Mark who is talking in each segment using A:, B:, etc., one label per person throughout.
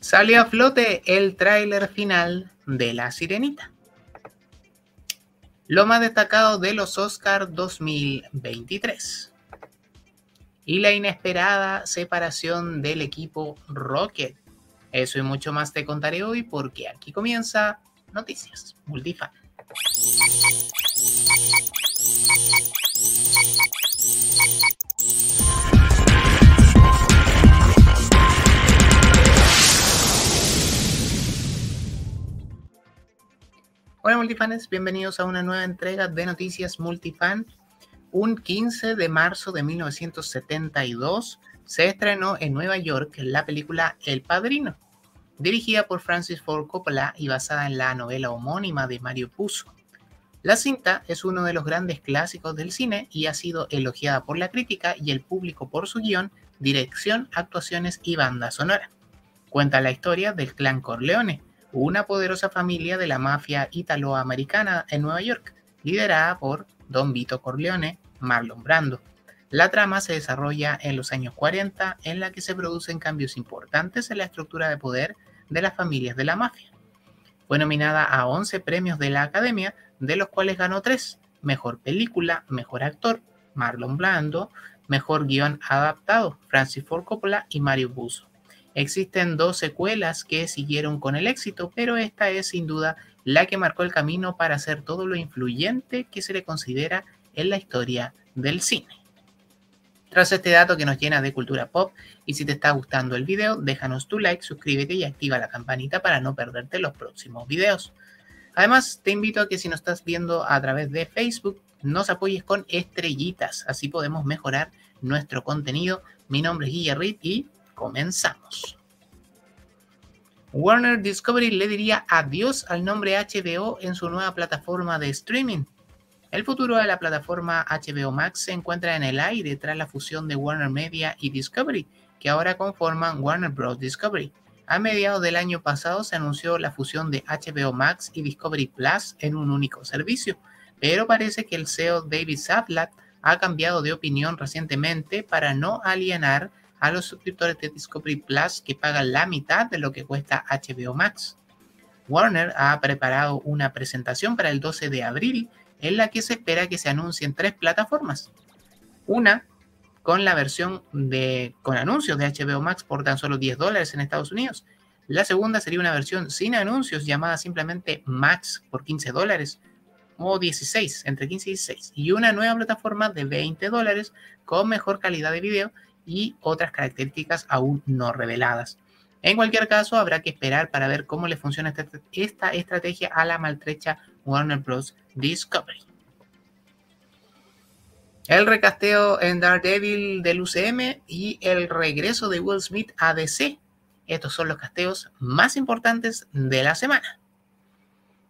A: Salió a flote el tráiler final de La Sirenita. Lo más destacado de los Oscars 2023. Y la inesperada separación del equipo Rocket. Eso y mucho más te contaré hoy porque aquí comienza Noticias Multifan. Multifans, bienvenidos a una nueva entrega de Noticias Multifan. Un 15 de marzo de 1972 se estrenó en Nueva York la película El Padrino, dirigida por Francis Ford Coppola y basada en la novela homónima de Mario Puzo. La cinta es uno de los grandes clásicos del cine y ha sido elogiada por la crítica y el público por su guion, dirección, actuaciones y banda sonora. Cuenta la historia del clan Corleone, una poderosa familia de la mafia italoamericana en Nueva York, liderada por Don Vito Corleone, Marlon Brando. La trama se desarrolla en los años 40, en la que se producen cambios importantes en la estructura de poder de las familias de la mafia. Fue nominada a 11 premios de la Academia, de los cuales ganó 3. Mejor película, mejor actor, Marlon Brando, mejor guion adaptado, Francis Ford Coppola y Mario Buzo. Existen dos secuelas que siguieron con el éxito, pero esta es sin duda la que marcó el camino para hacer todo lo influyente que se le considera en la historia del cine. Tras este dato que nos llena de cultura pop, y si te está gustando el video, déjanos tu like, suscríbete y activa la campanita para no perderte los próximos videos. Además, te invito a que si nos estás viendo a través de Facebook, nos apoyes con estrellitas, así podemos mejorar nuestro contenido. Mi nombre es Guillerrit y Comenzamos. Warner Discovery le diría adiós al nombre HBO en su nueva plataforma de streaming. El futuro de la plataforma HBO Max se encuentra en el aire tras la fusión de Warner Media y Discovery, que ahora conforman Warner Bros. Discovery. A mediados del año pasado se anunció la fusión de HBO Max y Discovery Plus en un único servicio, pero parece que el CEO David Zaslav ha cambiado de opinión recientemente para no alienar a los suscriptores de Discovery Plus que pagan la mitad de lo que cuesta HBO Max. Warner ha preparado una presentación para el 12 de abril en la que se espera que se anuncien tres plataformas. Una con la versión de con anuncios de HBO Max por tan solo 10 dólares en Estados Unidos. La segunda sería una versión sin anuncios llamada simplemente Max por 15 dólares o 16, entre 15 y 16. Y una nueva plataforma de 20 dólares con mejor calidad de video y otras características aún no reveladas. En cualquier caso, habrá que esperar para ver cómo le funciona esta, estrategia a la maltrecha Warner Bros. Discovery. El recasteo en Daredevil del UCM y el regreso de Will Smith a DC. Estos son los casteos más importantes de la semana.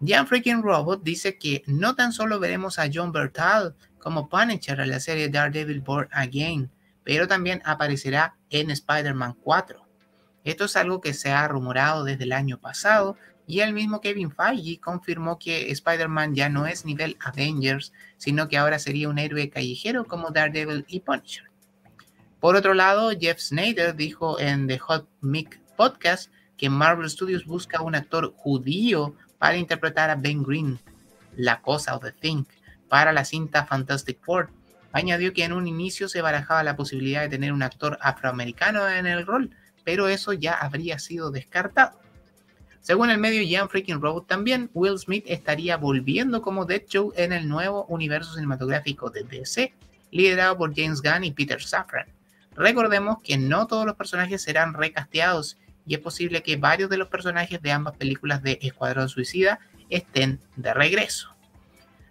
A: Jan Freaking Robot dice que no tan solo veremos a John Bertal como Punisher en la serie Daredevil Born Again, pero también aparecerá en Spider-Man 4. Esto es algo que se ha rumorado desde el año pasado y el mismo Kevin Feige confirmó que Spider-Man ya no es nivel Avengers, sino que ahora sería un héroe callejero como Daredevil y Punisher. Por otro lado, Jeff Snyder dijo en The Hot Mic Podcast que Marvel Studios busca un actor judío para interpretar a Ben Green, la cosa o The Thing, para la cinta Fantastic Four, Añadió que en un inicio se barajaba la posibilidad de tener un actor afroamericano en el rol, pero eso ya habría sido descartado. Según el medio Jan Freaking Road, también Will Smith estaría volviendo como Deadshot en el nuevo universo cinematográfico de DC, liderado por James Gunn y Peter Safran. Recordemos que no todos los personajes serán recasteados y es posible que varios de los personajes de ambas películas de Escuadrón Suicida estén de regreso.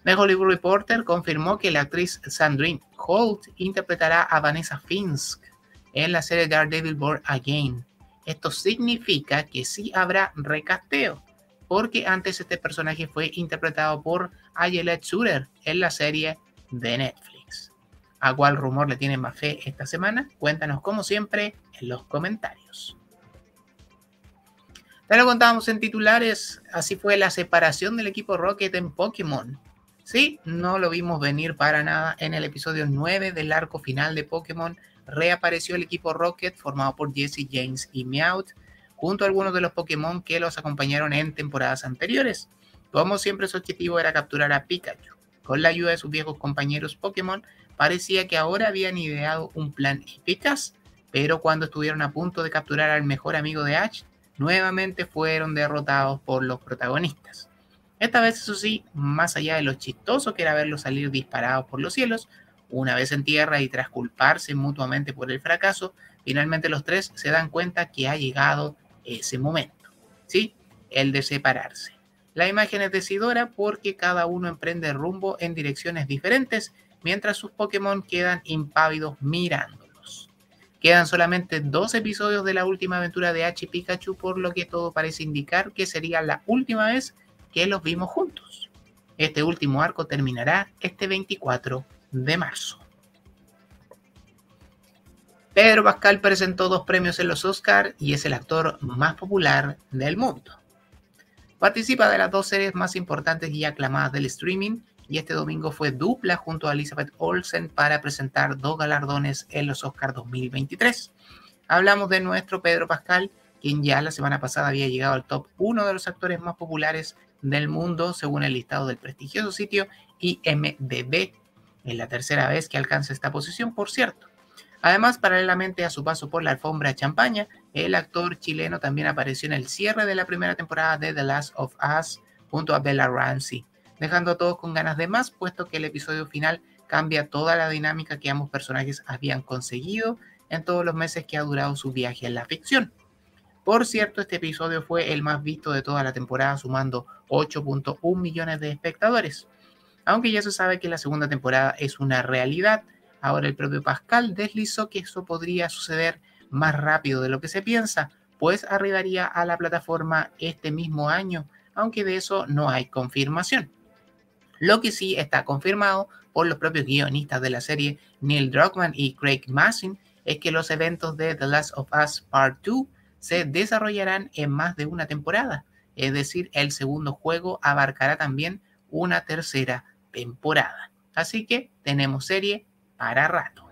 A: The Hollywood Reporter confirmó que la actriz Sandrine Holt interpretará a Vanessa Finsk en la serie Daredevil Born Again. Esto significa que sí habrá recasteo, porque antes este personaje fue interpretado por Ayelet Suter en la serie de Netflix. ¿A cuál rumor le tienen más fe esta semana? Cuéntanos como siempre en los comentarios. Ya lo contábamos en titulares, así fue la separación del equipo Rocket en Pokémon. Sí, no lo vimos venir para nada. En el episodio 9 del arco final de Pokémon reapareció el equipo Rocket formado por Jesse, James y Meowth. junto a algunos de los Pokémon que los acompañaron en temporadas anteriores. Como siempre su objetivo era capturar a Pikachu. Con la ayuda de sus viejos compañeros Pokémon, parecía que ahora habían ideado un plan eficaz, pero cuando estuvieron a punto de capturar al mejor amigo de Ash, nuevamente fueron derrotados por los protagonistas. Esta vez, eso sí, más allá de lo chistoso que era verlos salir disparados por los cielos, una vez en tierra y tras culparse mutuamente por el fracaso, finalmente los tres se dan cuenta que ha llegado ese momento, ¿sí? El de separarse. La imagen es decidora porque cada uno emprende rumbo en direcciones diferentes mientras sus Pokémon quedan impávidos mirándolos. Quedan solamente dos episodios de la última aventura de H Pikachu, por lo que todo parece indicar que sería la última vez que los vimos juntos. Este último arco terminará este 24 de marzo. Pedro Pascal presentó dos premios en los Oscar y es el actor más popular del mundo. Participa de las dos series más importantes y aclamadas del streaming y este domingo fue dupla junto a Elizabeth Olsen para presentar dos galardones en los Oscars 2023. Hablamos de nuestro Pedro Pascal, quien ya la semana pasada había llegado al top 1 de los actores más populares del mundo según el listado del prestigioso sitio IMDB. Es la tercera vez que alcanza esta posición, por cierto. Además, paralelamente a su paso por la alfombra champaña, el actor chileno también apareció en el cierre de la primera temporada de The Last of Us junto a Bella Ramsey, dejando a todos con ganas de más, puesto que el episodio final cambia toda la dinámica que ambos personajes habían conseguido en todos los meses que ha durado su viaje en la ficción. Por cierto, este episodio fue el más visto de toda la temporada, sumando 8.1 millones de espectadores. Aunque ya se sabe que la segunda temporada es una realidad, Ahora el propio Pascal deslizó que eso podría suceder más rápido de lo que se piensa, pues arribaría a la plataforma este mismo año, aunque de eso no hay confirmación. Lo que sí está confirmado por los propios guionistas de la serie, Neil Druckmann y Craig Massin, es que los eventos de The Last of Us Part 2 se desarrollarán en más de una temporada, es decir, el segundo juego abarcará también una tercera temporada. Así que tenemos serie para rato.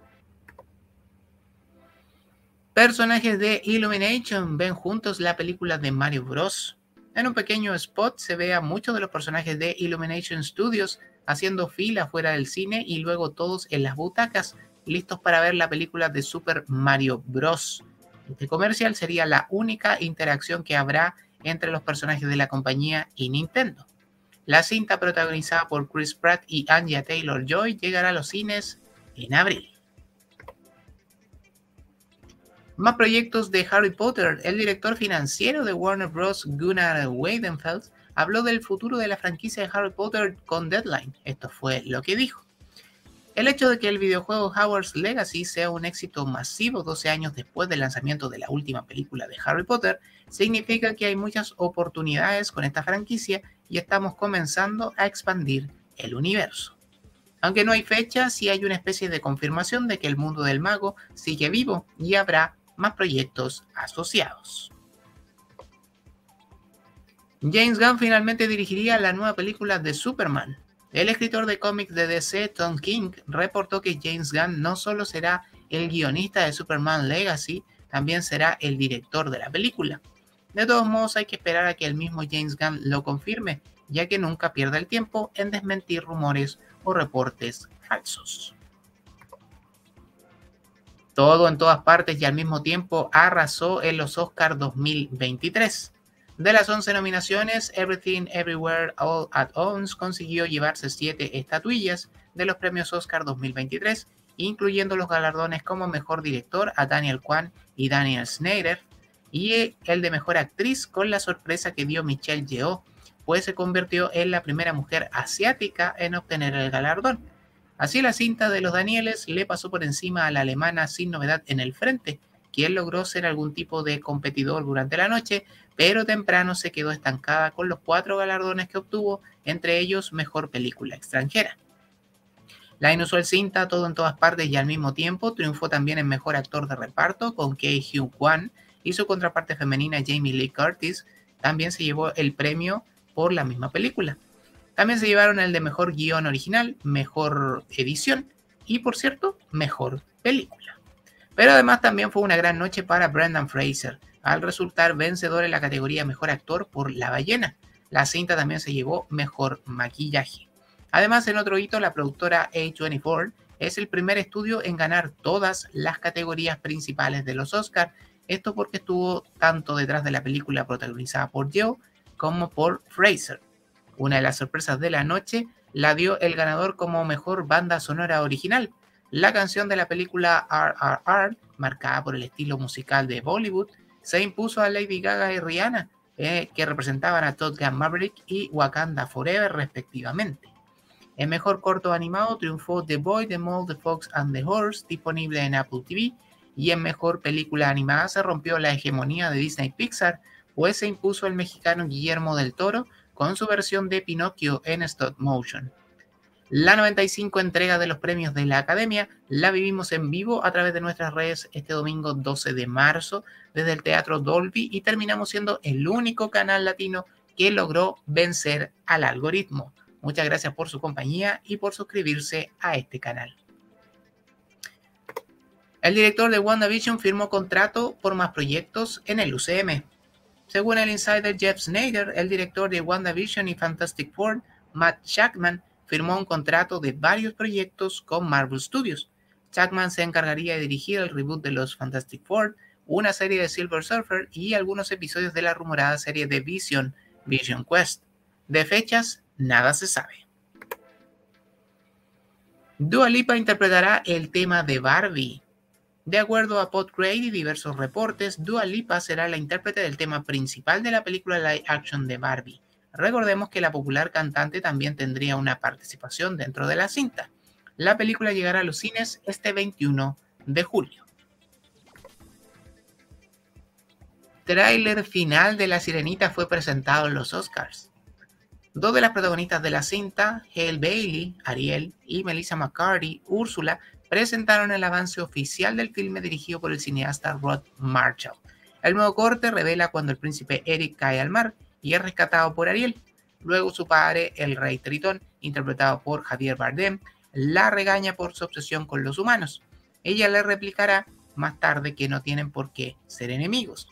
A: Personajes de Illumination ven juntos la película de Mario Bros. En un pequeño spot se ve a muchos de los personajes de Illumination Studios haciendo fila fuera del cine y luego todos en las butacas listos para ver la película de Super Mario Bros. Este comercial sería la única interacción que habrá entre los personajes de la compañía y Nintendo. La cinta protagonizada por Chris Pratt y Anya Taylor Joy llegará a los cines en abril. Más proyectos de Harry Potter. El director financiero de Warner Bros. Gunnar Weidenfeld habló del futuro de la franquicia de Harry Potter con Deadline. Esto fue lo que dijo. El hecho de que el videojuego Howard's Legacy sea un éxito masivo 12 años después del lanzamiento de la última película de Harry Potter significa que hay muchas oportunidades con esta franquicia y estamos comenzando a expandir el universo. Aunque no hay fecha, sí hay una especie de confirmación de que el mundo del mago sigue vivo y habrá más proyectos asociados. James Gunn finalmente dirigiría la nueva película de Superman. El escritor de cómics de DC, Tom King, reportó que James Gunn no solo será el guionista de Superman Legacy, también será el director de la película. De todos modos, hay que esperar a que el mismo James Gunn lo confirme, ya que nunca pierde el tiempo en desmentir rumores o reportes falsos. Todo en todas partes y al mismo tiempo arrasó en los Oscars 2023. De las 11 nominaciones, Everything Everywhere All at Once consiguió llevarse 7 estatuillas de los premios Oscar 2023, incluyendo los galardones como Mejor Director a Daniel Kwan y Daniel Snyder, y el de Mejor Actriz con la sorpresa que dio Michelle Yeoh pues se convirtió en la primera mujer asiática en obtener el galardón. Así la cinta de los Danieles le pasó por encima a la alemana sin novedad en el frente, quien logró ser algún tipo de competidor durante la noche, pero temprano se quedó estancada con los cuatro galardones que obtuvo, entre ellos Mejor Película Extranjera. La inusual cinta Todo en todas partes y al mismo tiempo triunfó también en Mejor Actor de Reparto con Kei Hyun Kwan y su contraparte femenina Jamie Lee Curtis también se llevó el premio por la misma película. También se llevaron el de mejor guion original, mejor edición y, por cierto, mejor película. Pero además también fue una gran noche para Brendan Fraser. al resultar vencedor en la categoría Mejor Actor por La Ballena. La cinta también se llevó Mejor Maquillaje. Además, en otro hito, la productora A24 es el primer estudio en ganar todas las categorías principales de los Oscars. Esto porque estuvo tanto detrás de la película protagonizada por Joe como por Fraser. Una de las sorpresas de la noche la dio el ganador como mejor banda sonora original. La canción de la película RRR, marcada por el estilo musical de Bollywood, se impuso a Lady Gaga y Rihanna, eh, que representaban a Todd Gunn Maverick y Wakanda Forever respectivamente. El mejor corto animado triunfó The Boy, The Mole, The Fox and the Horse, disponible en Apple TV, y en mejor película animada se rompió la hegemonía de Disney Pixar, pues se impuso el mexicano Guillermo del Toro con su versión de Pinocchio en stop motion. La 95 entrega de los premios de la Academia la vivimos en vivo a través de nuestras redes este domingo 12 de marzo desde el Teatro Dolby y terminamos siendo el único canal latino que logró vencer al algoritmo. Muchas gracias por su compañía y por suscribirse a este canal. El director de WandaVision firmó contrato por más proyectos en el UCM. Según el insider Jeff Snyder, el director de WandaVision y Fantastic Four, Matt Shackman, firmó un contrato de varios proyectos con Marvel Studios. Shackman se encargaría de dirigir el reboot de los Fantastic Four, una serie de Silver Surfer y algunos episodios de la rumorada serie de Vision, Vision Quest. De fechas, nada se sabe. Dua Lipa interpretará el tema de Barbie. De acuerdo a Podgrade y diversos reportes, Dua Lipa será la intérprete del tema principal de la película live action de Barbie. Recordemos que la popular cantante también tendría una participación dentro de la cinta. La película llegará a los cines este 21 de julio. Tráiler final de La Sirenita fue presentado en los Oscars. Dos de las protagonistas de la cinta, Hale Bailey, Ariel, y Melissa McCarthy, Úrsula, presentaron el avance oficial del filme dirigido por el cineasta Rod Marshall. El nuevo corte revela cuando el príncipe Eric cae al mar y es rescatado por Ariel. Luego su padre, el rey Tritón, interpretado por Javier Bardem, la regaña por su obsesión con los humanos. Ella le replicará más tarde que no tienen por qué ser enemigos.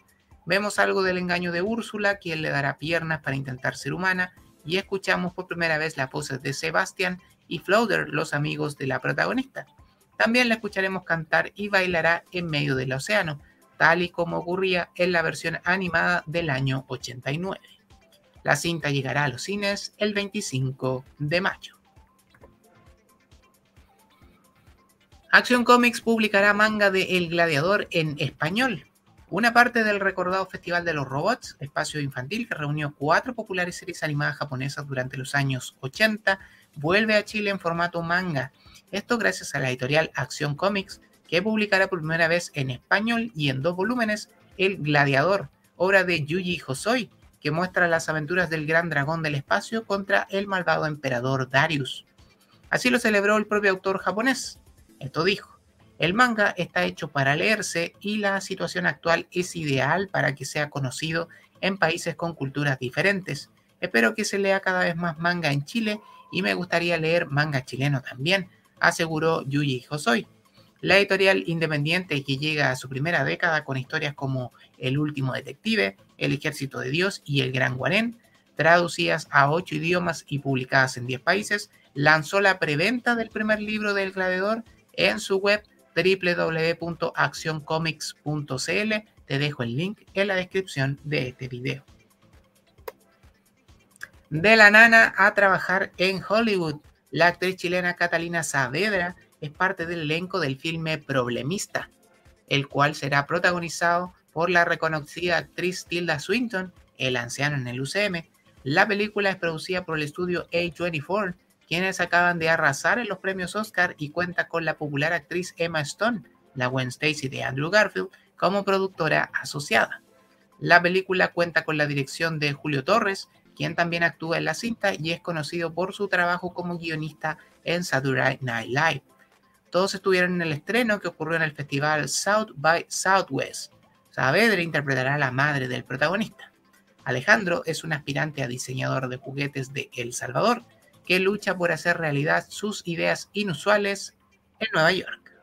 A: Vemos algo del engaño de Úrsula, quien le dará piernas para intentar ser humana, y escuchamos por primera vez las voces de Sebastian y Floater, los amigos de la protagonista. También la escucharemos cantar y bailará en medio del océano, tal y como ocurría en la versión animada del año 89. La cinta llegará a los cines el 25 de mayo. Action Comics publicará manga de El Gladiador en español. Una parte del recordado Festival de los Robots, espacio infantil que reunió cuatro populares series animadas japonesas durante los años 80, vuelve a Chile en formato manga. Esto gracias a la editorial Acción Comics, que publicará por primera vez en español y en dos volúmenes El Gladiador, obra de Yuji Hosoy, que muestra las aventuras del gran dragón del espacio contra el malvado emperador Darius. Así lo celebró el propio autor japonés. Esto dijo. El manga está hecho para leerse y la situación actual es ideal para que sea conocido en países con culturas diferentes. Espero que se lea cada vez más manga en Chile y me gustaría leer manga chileno también, aseguró Yuji Hosoy. La editorial independiente que llega a su primera década con historias como El último detective, El ejército de Dios y El gran guarén, traducidas a ocho idiomas y publicadas en 10 países, lanzó la preventa del primer libro del gladiador en su web www.accioncomics.cl. Te dejo el link en la descripción de este video. De la nana a trabajar en Hollywood, la actriz chilena Catalina Saavedra es parte del elenco del filme Problemista, el cual será protagonizado por la reconocida actriz Tilda Swinton, el anciano en el UCM. La película es producida por el estudio A24 quienes acaban de arrasar en los premios Oscar y cuenta con la popular actriz Emma Stone, la Gwen Stacy de Andrew Garfield, como productora asociada. La película cuenta con la dirección de Julio Torres, quien también actúa en la cinta y es conocido por su trabajo como guionista en Saturday Night Live. Todos estuvieron en el estreno que ocurrió en el festival South by Southwest. Saavedra interpretará a la madre del protagonista. Alejandro es un aspirante a diseñador de juguetes de El Salvador que lucha por hacer realidad sus ideas inusuales en Nueva York.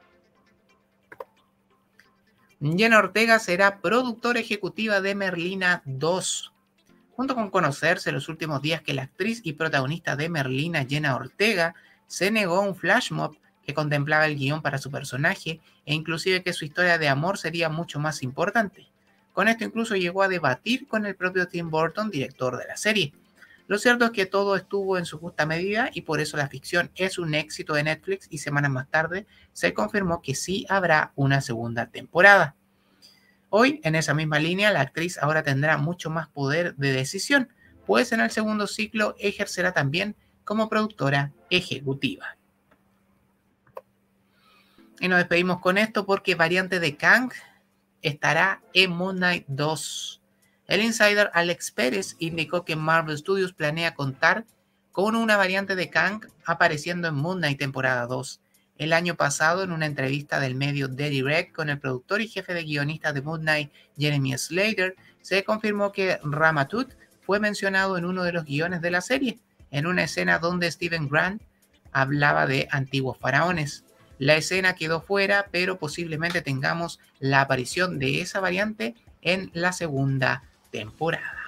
A: Jenna Ortega será productora ejecutiva de Merlina 2. Junto con conocerse los últimos días que la actriz y protagonista de Merlina, Jenna Ortega, se negó a un flash mob que contemplaba el guion para su personaje e inclusive que su historia de amor sería mucho más importante. Con esto incluso llegó a debatir con el propio Tim Burton, director de la serie. Lo cierto es que todo estuvo en su justa medida y por eso la ficción es un éxito de Netflix y semanas más tarde se confirmó que sí habrá una segunda temporada. Hoy, en esa misma línea, la actriz ahora tendrá mucho más poder de decisión, pues en el segundo ciclo ejercerá también como productora ejecutiva. Y nos despedimos con esto porque variante de Kang estará en Moon Knight 2. El insider Alex Pérez indicó que Marvel Studios planea contar con una variante de Kang apareciendo en Moon Knight temporada 2. El año pasado, en una entrevista del medio The Direct con el productor y jefe de guionistas de Moon Knight, Jeremy Slater, se confirmó que Ramatut fue mencionado en uno de los guiones de la serie, en una escena donde Steven Grant hablaba de antiguos faraones. La escena quedó fuera, pero posiblemente tengamos la aparición de esa variante en la segunda temporada.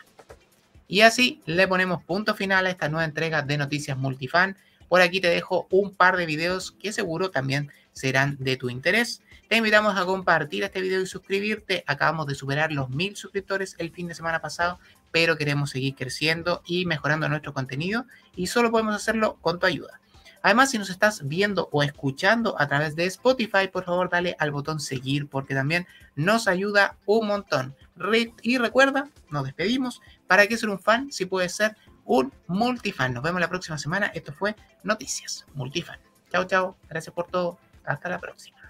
A: Y así le ponemos punto final a esta nueva entrega de Noticias Multifan. Por aquí te dejo un par de videos que seguro también serán de tu interés. Te invitamos a compartir este video y suscribirte. Acabamos de superar los mil suscriptores el fin de semana pasado, pero queremos seguir creciendo y mejorando nuestro contenido y solo podemos hacerlo con tu ayuda. Además, si nos estás viendo o escuchando a través de Spotify, por favor dale al botón seguir porque también nos ayuda un montón. Y recuerda, nos despedimos. ¿Para qué ser un fan si puedes ser un multifan? Nos vemos la próxima semana. Esto fue Noticias Multifan. Chao, chao. Gracias por todo. Hasta la próxima.